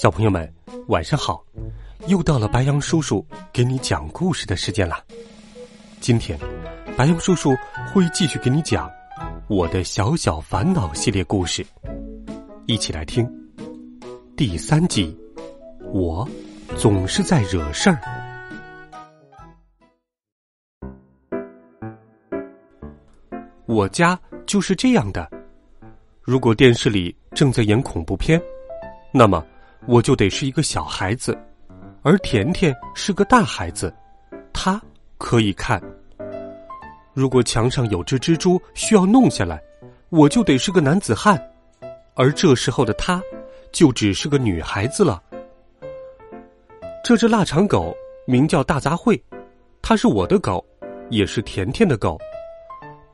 小朋友们，晚上好！又到了白羊叔叔给你讲故事的时间了。今天，白羊叔叔会继续给你讲我的小小烦恼系列故事，一起来听第三集。我总是在惹事儿。我家就是这样的。如果电视里正在演恐怖片，那么。我就得是一个小孩子，而甜甜是个大孩子，他可以看。如果墙上有只蜘蛛需要弄下来，我就得是个男子汉，而这时候的他，就只是个女孩子了。这只腊肠狗名叫大杂烩，它是我的狗，也是甜甜的狗。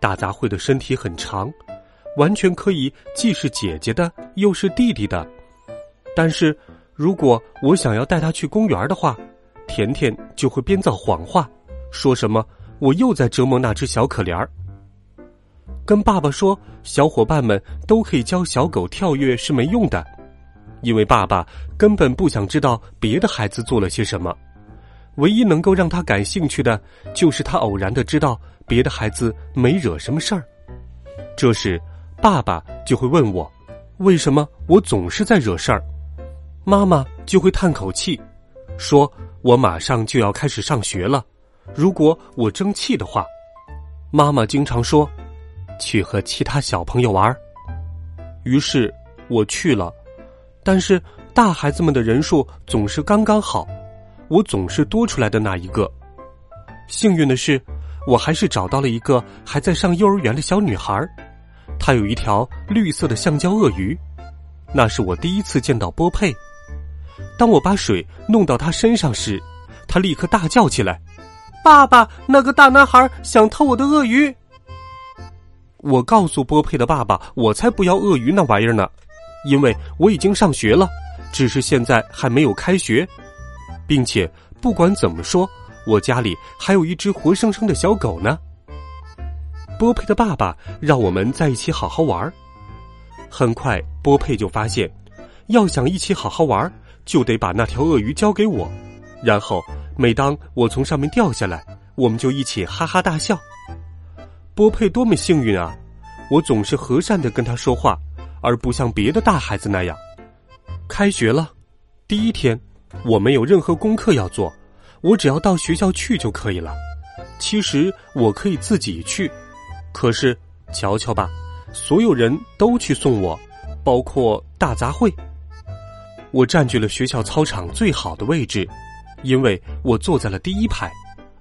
大杂烩的身体很长，完全可以既是姐姐的，又是弟弟的。但是，如果我想要带他去公园的话，甜甜就会编造谎话，说什么我又在折磨那只小可怜儿。跟爸爸说，小伙伴们都可以教小狗跳跃是没用的，因为爸爸根本不想知道别的孩子做了些什么，唯一能够让他感兴趣的，就是他偶然的知道别的孩子没惹什么事儿。这时，爸爸就会问我，为什么我总是在惹事儿。妈妈就会叹口气，说：“我马上就要开始上学了，如果我争气的话。”妈妈经常说：“去和其他小朋友玩。”于是我去了，但是大孩子们的人数总是刚刚好，我总是多出来的那一个。幸运的是，我还是找到了一个还在上幼儿园的小女孩，她有一条绿色的橡胶鳄鱼，那是我第一次见到波佩。当我把水弄到他身上时，他立刻大叫起来：“爸爸，那个大男孩想偷我的鳄鱼！”我告诉波佩的爸爸：“我才不要鳄鱼那玩意儿呢，因为我已经上学了，只是现在还没有开学，并且不管怎么说，我家里还有一只活生生的小狗呢。”波佩的爸爸让我们在一起好好玩。很快，波佩就发现，要想一起好好玩。就得把那条鳄鱼交给我，然后每当我从上面掉下来，我们就一起哈哈大笑。波佩多么幸运啊！我总是和善的跟他说话，而不像别的大孩子那样。开学了，第一天，我没有任何功课要做，我只要到学校去就可以了。其实我可以自己去，可是瞧瞧吧，所有人都去送我，包括大杂烩。我占据了学校操场最好的位置，因为我坐在了第一排，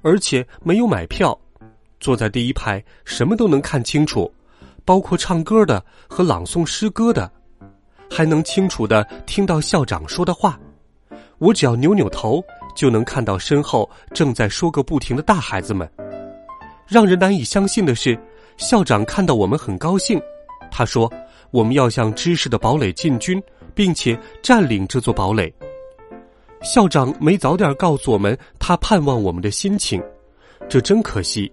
而且没有买票。坐在第一排，什么都能看清楚，包括唱歌的和朗诵诗歌的，还能清楚的听到校长说的话。我只要扭扭头，就能看到身后正在说个不停的大孩子们。让人难以相信的是，校长看到我们很高兴，他说：“我们要向知识的堡垒进军。”并且占领这座堡垒。校长没早点告诉我们他盼望我们的心情，这真可惜。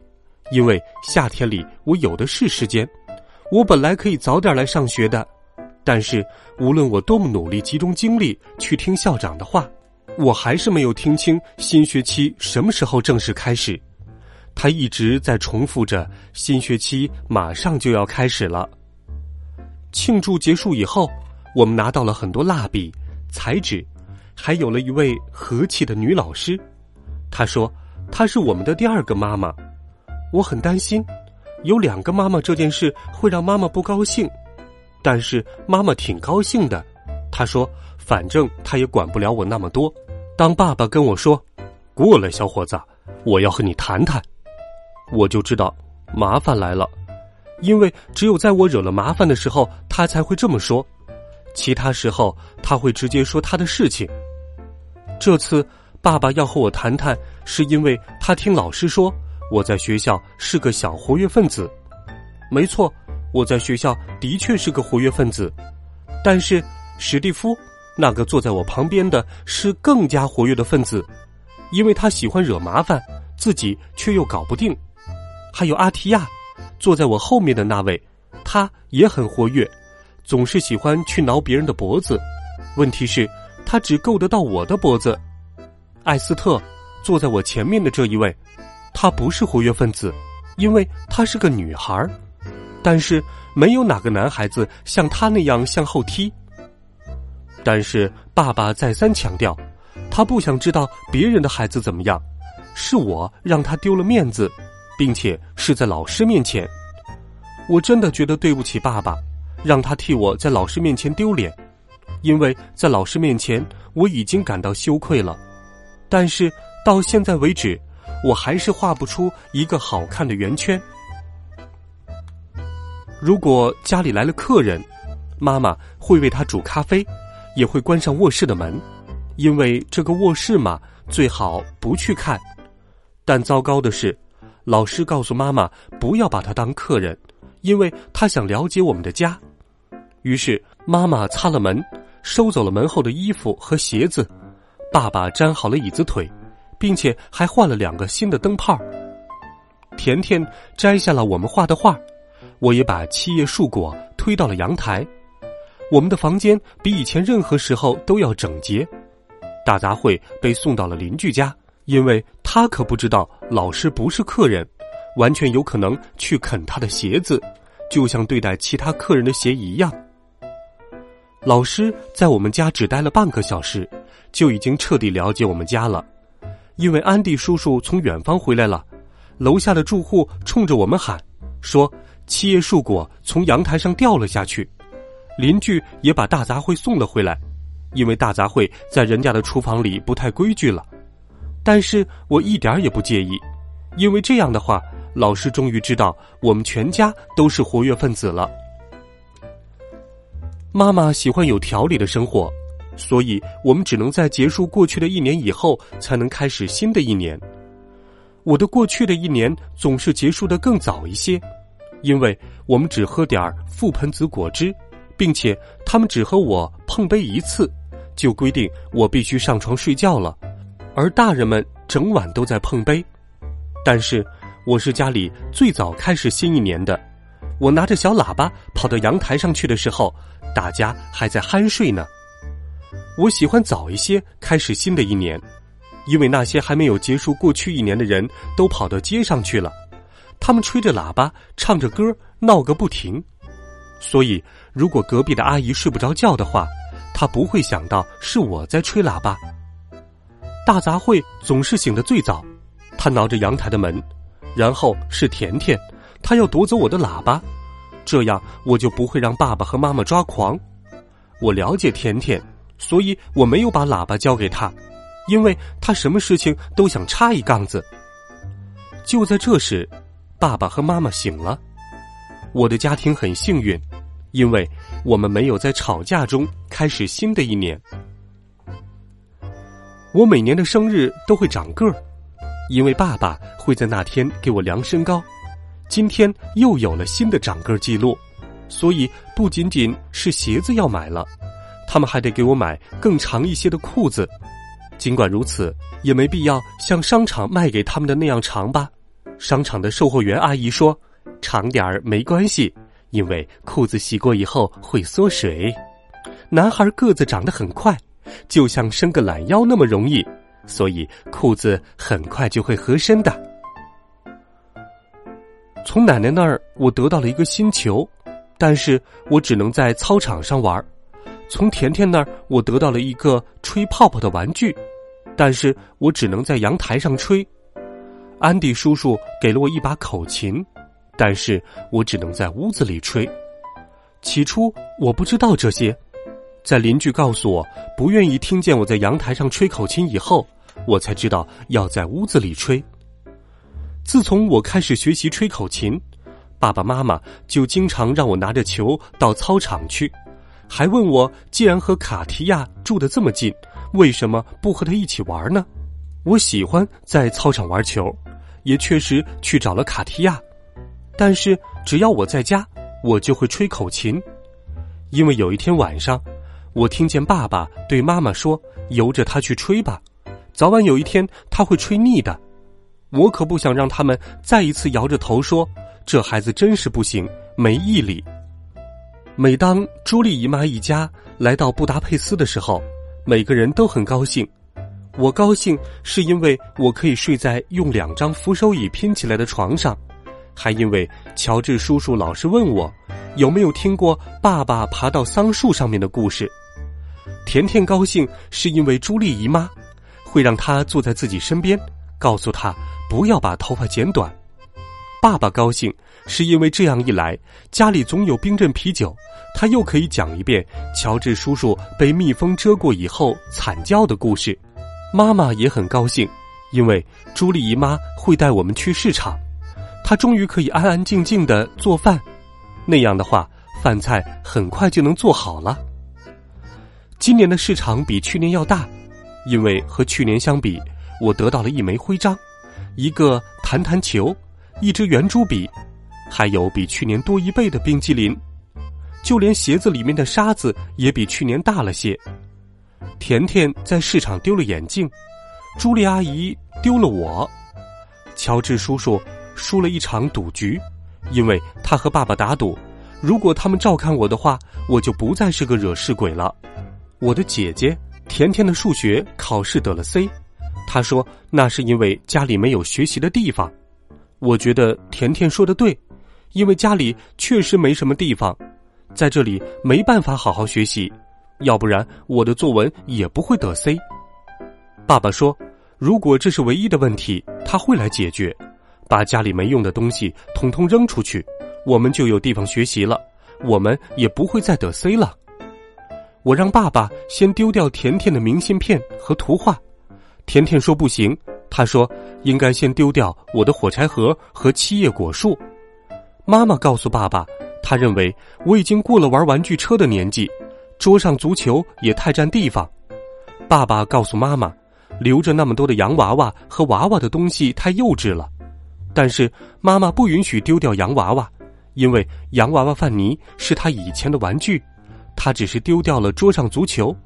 因为夏天里我有的是时间，我本来可以早点来上学的。但是无论我多么努力集中精力去听校长的话，我还是没有听清新学期什么时候正式开始。他一直在重复着：“新学期马上就要开始了。”庆祝结束以后。我们拿到了很多蜡笔、彩纸，还有了一位和气的女老师。她说：“她是我们的第二个妈妈。”我很担心，有两个妈妈这件事会让妈妈不高兴。但是妈妈挺高兴的。她说：“反正她也管不了我那么多。”当爸爸跟我说：“过来，小伙子，我要和你谈谈。”我就知道麻烦来了，因为只有在我惹了麻烦的时候，他才会这么说。其他时候，他会直接说他的事情。这次爸爸要和我谈谈，是因为他听老师说我在学校是个小活跃分子。没错，我在学校的确是个活跃分子，但是史蒂夫那个坐在我旁边的是更加活跃的分子，因为他喜欢惹麻烦，自己却又搞不定。还有阿提亚，坐在我后面的那位，他也很活跃。总是喜欢去挠别人的脖子，问题是，他只够得到我的脖子。艾斯特坐在我前面的这一位，她不是活跃分子，因为她是个女孩但是没有哪个男孩子像她那样向后踢。但是爸爸再三强调，他不想知道别人的孩子怎么样，是我让他丢了面子，并且是在老师面前。我真的觉得对不起爸爸。让他替我在老师面前丢脸，因为在老师面前我已经感到羞愧了。但是到现在为止，我还是画不出一个好看的圆圈。如果家里来了客人，妈妈会为他煮咖啡，也会关上卧室的门，因为这个卧室嘛，最好不去看。但糟糕的是，老师告诉妈妈不要把他当客人，因为他想了解我们的家。于是，妈妈擦了门，收走了门后的衣服和鞋子。爸爸粘好了椅子腿，并且还换了两个新的灯泡。甜甜摘下了我们画的画，我也把七叶树果推到了阳台。我们的房间比以前任何时候都要整洁。大杂烩被送到了邻居家，因为他可不知道老师不是客人，完全有可能去啃他的鞋子，就像对待其他客人的鞋一样。老师在我们家只待了半个小时，就已经彻底了解我们家了。因为安迪叔叔从远方回来了，楼下的住户冲着我们喊，说七叶树果从阳台上掉了下去。邻居也把大杂烩送了回来，因为大杂烩在人家的厨房里不太规矩了。但是我一点也不介意，因为这样的话，老师终于知道我们全家都是活跃分子了。妈妈喜欢有条理的生活，所以我们只能在结束过去的一年以后，才能开始新的一年。我的过去的一年总是结束的更早一些，因为我们只喝点儿覆盆子果汁，并且他们只和我碰杯一次，就规定我必须上床睡觉了，而大人们整晚都在碰杯。但是我是家里最早开始新一年的，我拿着小喇叭跑到阳台上去的时候。大家还在酣睡呢。我喜欢早一些开始新的一年，因为那些还没有结束过去一年的人都跑到街上去了，他们吹着喇叭，唱着歌，闹个不停。所以，如果隔壁的阿姨睡不着觉的话，她不会想到是我在吹喇叭。大杂烩总是醒得最早，他挠着阳台的门，然后是甜甜，他要夺走我的喇叭。这样我就不会让爸爸和妈妈抓狂。我了解甜甜，所以我没有把喇叭交给他，因为他什么事情都想插一杠子。就在这时，爸爸和妈妈醒了。我的家庭很幸运，因为我们没有在吵架中开始新的一年。我每年的生日都会长个儿，因为爸爸会在那天给我量身高。今天又有了新的长个记录，所以不仅仅是鞋子要买了，他们还得给我买更长一些的裤子。尽管如此，也没必要像商场卖给他们的那样长吧？商场的售货员阿姨说：“长点儿没关系，因为裤子洗过以后会缩水。男孩个子长得很快，就像伸个懒腰那么容易，所以裤子很快就会合身的。”从奶奶那儿，我得到了一个新球，但是我只能在操场上玩。从甜甜那儿，我得到了一个吹泡泡的玩具，但是我只能在阳台上吹。安迪叔叔给了我一把口琴，但是我只能在屋子里吹。起初我不知道这些，在邻居告诉我不愿意听见我在阳台上吹口琴以后，我才知道要在屋子里吹。自从我开始学习吹口琴，爸爸妈妈就经常让我拿着球到操场去，还问我既然和卡提亚住得这么近，为什么不和他一起玩呢？我喜欢在操场玩球，也确实去找了卡提亚，但是只要我在家，我就会吹口琴，因为有一天晚上，我听见爸爸对妈妈说：“由着他去吹吧，早晚有一天他会吹腻的。”我可不想让他们再一次摇着头说。这孩子真是不行，没毅力。每当朱莉姨妈一家来到布达佩斯的时候，每个人都很高兴。我高兴是因为我可以睡在用两张扶手椅拼起来的床上，还因为乔治叔叔老是问我有没有听过爸爸爬到桑树上面的故事。甜甜高兴是因为朱莉姨妈会让她坐在自己身边，告诉她不要把头发剪短。爸爸高兴，是因为这样一来，家里总有冰镇啤酒，他又可以讲一遍乔治叔叔被蜜蜂蛰过以后惨叫的故事。妈妈也很高兴，因为朱莉姨妈会带我们去市场，她终于可以安安静静的做饭。那样的话，饭菜很快就能做好了。今年的市场比去年要大，因为和去年相比，我得到了一枚徽章，一个弹弹球。一支圆珠笔，还有比去年多一倍的冰激凌，就连鞋子里面的沙子也比去年大了些。甜甜在市场丢了眼镜，朱莉阿姨丢了我，乔治叔叔输了一场赌局，因为他和爸爸打赌，如果他们照看我的话，我就不再是个惹事鬼了。我的姐姐甜甜的数学考试得了 C，他说那是因为家里没有学习的地方。我觉得甜甜说的对，因为家里确实没什么地方，在这里没办法好好学习，要不然我的作文也不会得 C。爸爸说，如果这是唯一的问题，他会来解决，把家里没用的东西统统扔出去，我们就有地方学习了，我们也不会再得 C 了。我让爸爸先丢掉甜甜的明信片和图画，甜甜说不行。他说：“应该先丢掉我的火柴盒和七叶果树。”妈妈告诉爸爸，他认为我已经过了玩玩具车的年纪，桌上足球也太占地方。爸爸告诉妈妈，留着那么多的洋娃娃和娃娃的东西太幼稚了。但是妈妈不允许丢掉洋娃娃，因为洋娃娃范尼是他以前的玩具，他只是丢掉了桌上足球，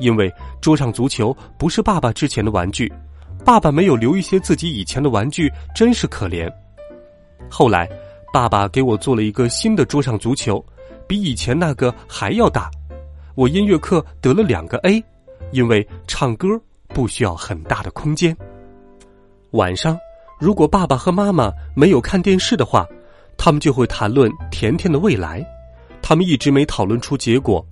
因为桌上足球不是爸爸之前的玩具。爸爸没有留一些自己以前的玩具，真是可怜。后来，爸爸给我做了一个新的桌上足球，比以前那个还要大。我音乐课得了两个 A，因为唱歌不需要很大的空间。晚上，如果爸爸和妈妈没有看电视的话，他们就会谈论甜甜的未来。他们一直没讨论出结果。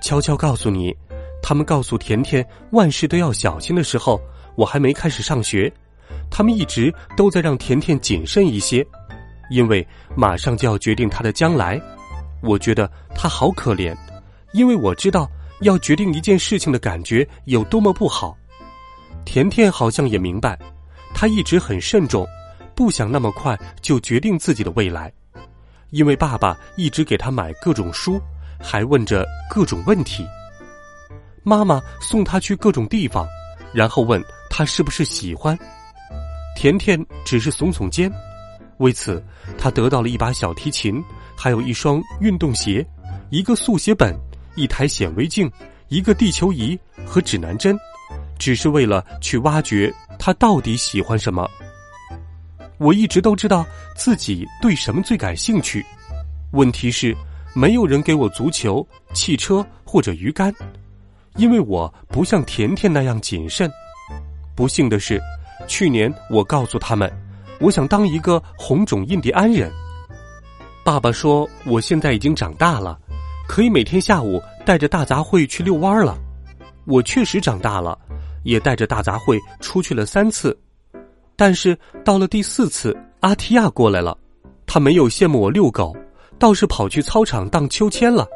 悄悄告诉你，他们告诉甜甜万事都要小心的时候。我还没开始上学，他们一直都在让甜甜谨慎一些，因为马上就要决定她的将来。我觉得她好可怜，因为我知道要决定一件事情的感觉有多么不好。甜甜好像也明白，她一直很慎重，不想那么快就决定自己的未来，因为爸爸一直给她买各种书，还问着各种问题。妈妈送他去各种地方，然后问。他是不是喜欢？甜甜只是耸耸肩。为此，他得到了一把小提琴，还有一双运动鞋，一个速写本，一台显微镜，一个地球仪和指南针，只是为了去挖掘他到底喜欢什么。我一直都知道自己对什么最感兴趣，问题是没有人给我足球、汽车或者鱼竿，因为我不像甜甜那样谨慎。不幸的是，去年我告诉他们，我想当一个红种印第安人。爸爸说，我现在已经长大了，可以每天下午带着大杂烩去遛弯了。我确实长大了，也带着大杂烩出去了三次。但是到了第四次，阿提亚过来了，他没有羡慕我遛狗，倒是跑去操场荡秋千了。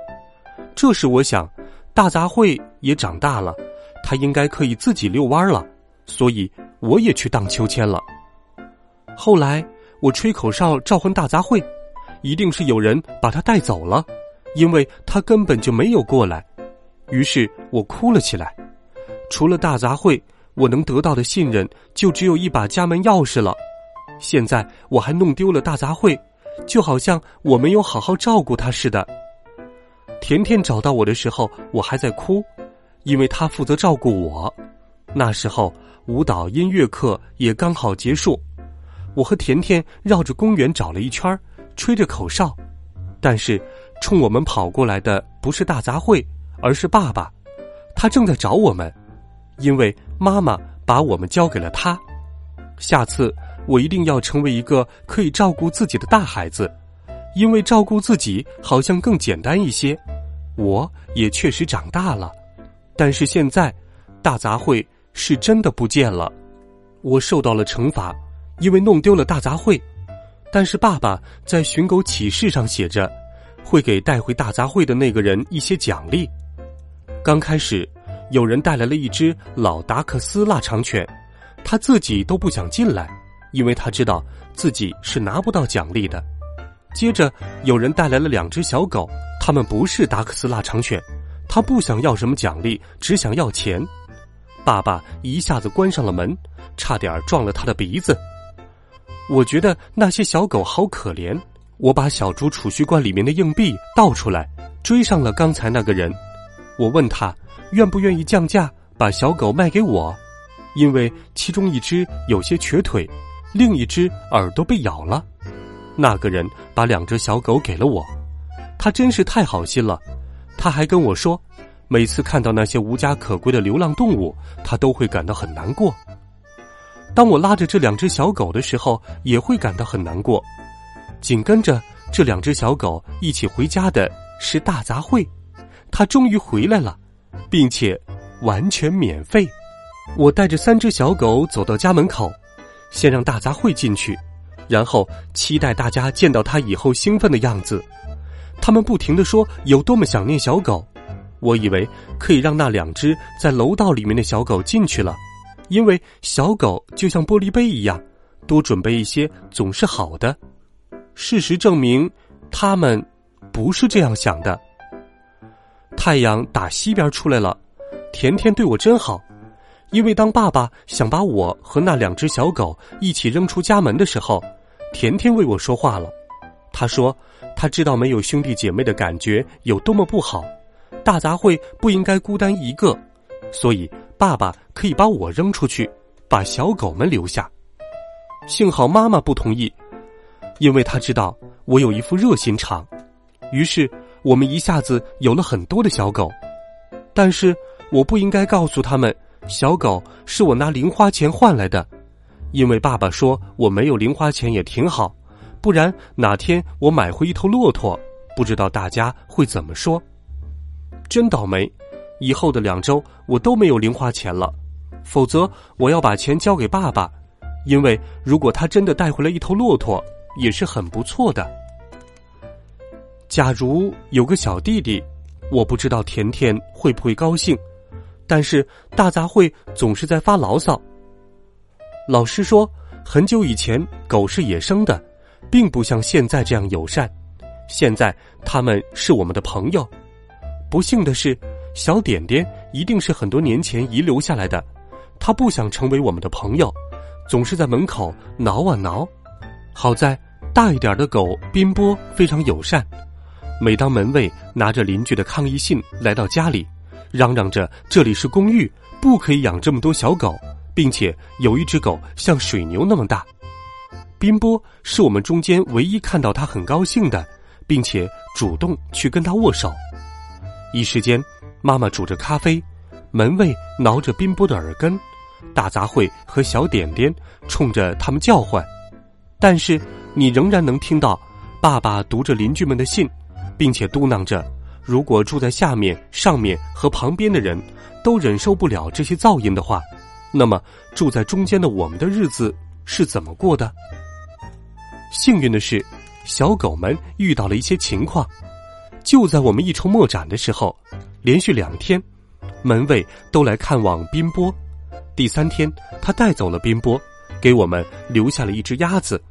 这时我想，大杂烩也长大了，他应该可以自己遛弯了。所以我也去荡秋千了。后来我吹口哨召唤大杂烩，一定是有人把他带走了，因为他根本就没有过来。于是我哭了起来。除了大杂烩，我能得到的信任就只有一把家门钥匙了。现在我还弄丢了大杂烩，就好像我没有好好照顾他似的。甜甜找到我的时候，我还在哭，因为他负责照顾我。那时候舞蹈音乐课也刚好结束，我和甜甜绕着公园找了一圈，吹着口哨，但是冲我们跑过来的不是大杂烩，而是爸爸，他正在找我们，因为妈妈把我们交给了他。下次。我一定要成为一个可以照顾自己的大孩子，因为照顾自己好像更简单一些。我也确实长大了，但是现在，大杂烩是真的不见了。我受到了惩罚，因为弄丢了大杂烩。但是爸爸在寻狗启事上写着，会给带回大杂烩的那个人一些奖励。刚开始，有人带来了一只老达克斯腊肠犬，他自己都不想进来。因为他知道自己是拿不到奖励的。接着，有人带来了两只小狗，他们不是达克斯腊肠犬，他不想要什么奖励，只想要钱。爸爸一下子关上了门，差点撞了他的鼻子。我觉得那些小狗好可怜，我把小猪储蓄罐里面的硬币倒出来，追上了刚才那个人。我问他愿不愿意降价把小狗卖给我，因为其中一只有些瘸腿。另一只耳朵被咬了，那个人把两只小狗给了我，他真是太好心了。他还跟我说，每次看到那些无家可归的流浪动物，他都会感到很难过。当我拉着这两只小狗的时候，也会感到很难过。紧跟着这两只小狗一起回家的是大杂烩，他终于回来了，并且完全免费。我带着三只小狗走到家门口。先让大杂烩进去，然后期待大家见到他以后兴奋的样子。他们不停的说有多么想念小狗。我以为可以让那两只在楼道里面的小狗进去了，因为小狗就像玻璃杯一样，多准备一些总是好的。事实证明，他们不是这样想的。太阳打西边出来了，甜甜对我真好。因为当爸爸想把我和那两只小狗一起扔出家门的时候，甜甜为我说话了。他说：“他知道没有兄弟姐妹的感觉有多么不好，大杂烩不应该孤单一个，所以爸爸可以把我扔出去，把小狗们留下。幸好妈妈不同意，因为她知道我有一副热心肠。于是我们一下子有了很多的小狗，但是我不应该告诉他们。”小狗是我拿零花钱换来的，因为爸爸说我没有零花钱也挺好，不然哪天我买回一头骆驼，不知道大家会怎么说。真倒霉，以后的两周我都没有零花钱了，否则我要把钱交给爸爸，因为如果他真的带回来一头骆驼，也是很不错的。假如有个小弟弟，我不知道甜甜会不会高兴。但是大杂烩总是在发牢骚。老师说，很久以前狗是野生的，并不像现在这样友善。现在他们是我们的朋友。不幸的是，小点点一定是很多年前遗留下来的。他不想成为我们的朋友，总是在门口挠啊挠。好在大一点的狗宾波非常友善。每当门卫拿着邻居的抗议信来到家里。嚷嚷着这里是公寓，不可以养这么多小狗，并且有一只狗像水牛那么大。宾波是我们中间唯一看到他很高兴的，并且主动去跟他握手。一时间，妈妈煮着咖啡，门卫挠着宾波的耳根，大杂烩和小点点冲着他们叫唤。但是你仍然能听到爸爸读着邻居们的信，并且嘟囔着。如果住在下面、上面和旁边的人都忍受不了这些噪音的话，那么住在中间的我们的日子是怎么过的？幸运的是，小狗们遇到了一些情况。就在我们一筹莫展的时候，连续两天，门卫都来看望宾波。第三天，他带走了宾波，给我们留下了一只鸭子。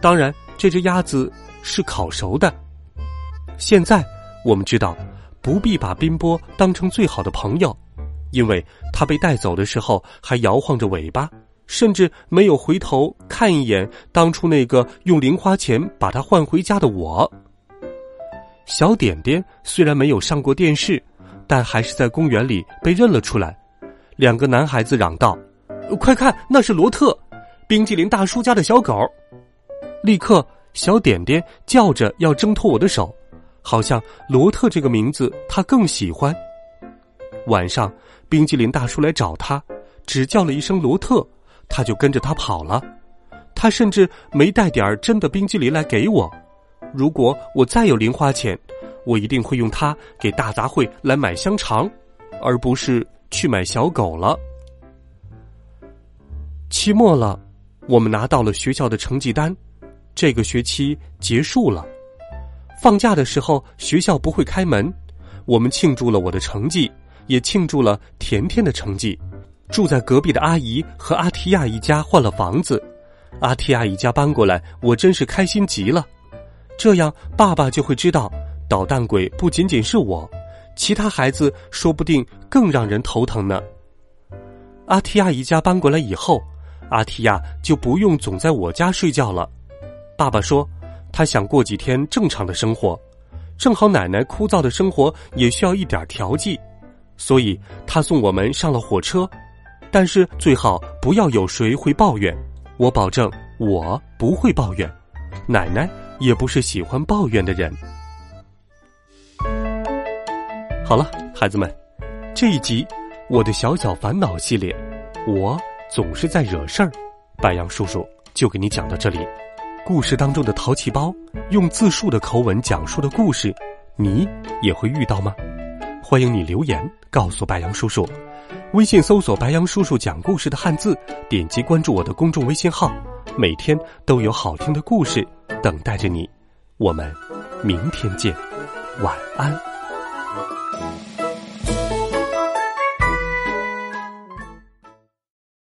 当然，这只鸭子是烤熟的。现在我们知道，不必把宾波当成最好的朋友，因为他被带走的时候还摇晃着尾巴，甚至没有回头看一眼当初那个用零花钱把他换回家的我。小点点虽然没有上过电视，但还是在公园里被认了出来。两个男孩子嚷道：“快看，那是罗特，冰激凌大叔家的小狗！”立刻，小点点叫着要挣脱我的手，好像罗特这个名字他更喜欢。晚上，冰激凌大叔来找他，只叫了一声“罗特”，他就跟着他跑了。他甚至没带点儿真的冰激凌来给我。如果我再有零花钱，我一定会用它给大杂烩来买香肠，而不是去买小狗了。期末了，我们拿到了学校的成绩单，这个学期结束了。放假的时候，学校不会开门，我们庆祝了我的成绩，也庆祝了甜甜的成绩。住在隔壁的阿姨和阿提亚一家换了房子，阿提亚一家搬过来，我真是开心极了。这样，爸爸就会知道，捣蛋鬼不仅仅是我，其他孩子说不定更让人头疼呢。阿提亚一家搬过来以后，阿提亚就不用总在我家睡觉了。爸爸说，他想过几天正常的生活，正好奶奶枯燥的生活也需要一点调剂，所以他送我们上了火车。但是最好不要有谁会抱怨，我保证我不会抱怨，奶奶。也不是喜欢抱怨的人。好了，孩子们，这一集《我的小小烦恼》系列，我总是在惹事儿。白杨叔叔就给你讲到这里。故事当中的淘气包用自述的口吻讲述的故事，你也会遇到吗？欢迎你留言告诉白杨叔叔。微信搜索“白杨叔叔讲故事”的汉字，点击关注我的公众微信号，每天都有好听的故事。等待着你，我们明天见，晚安。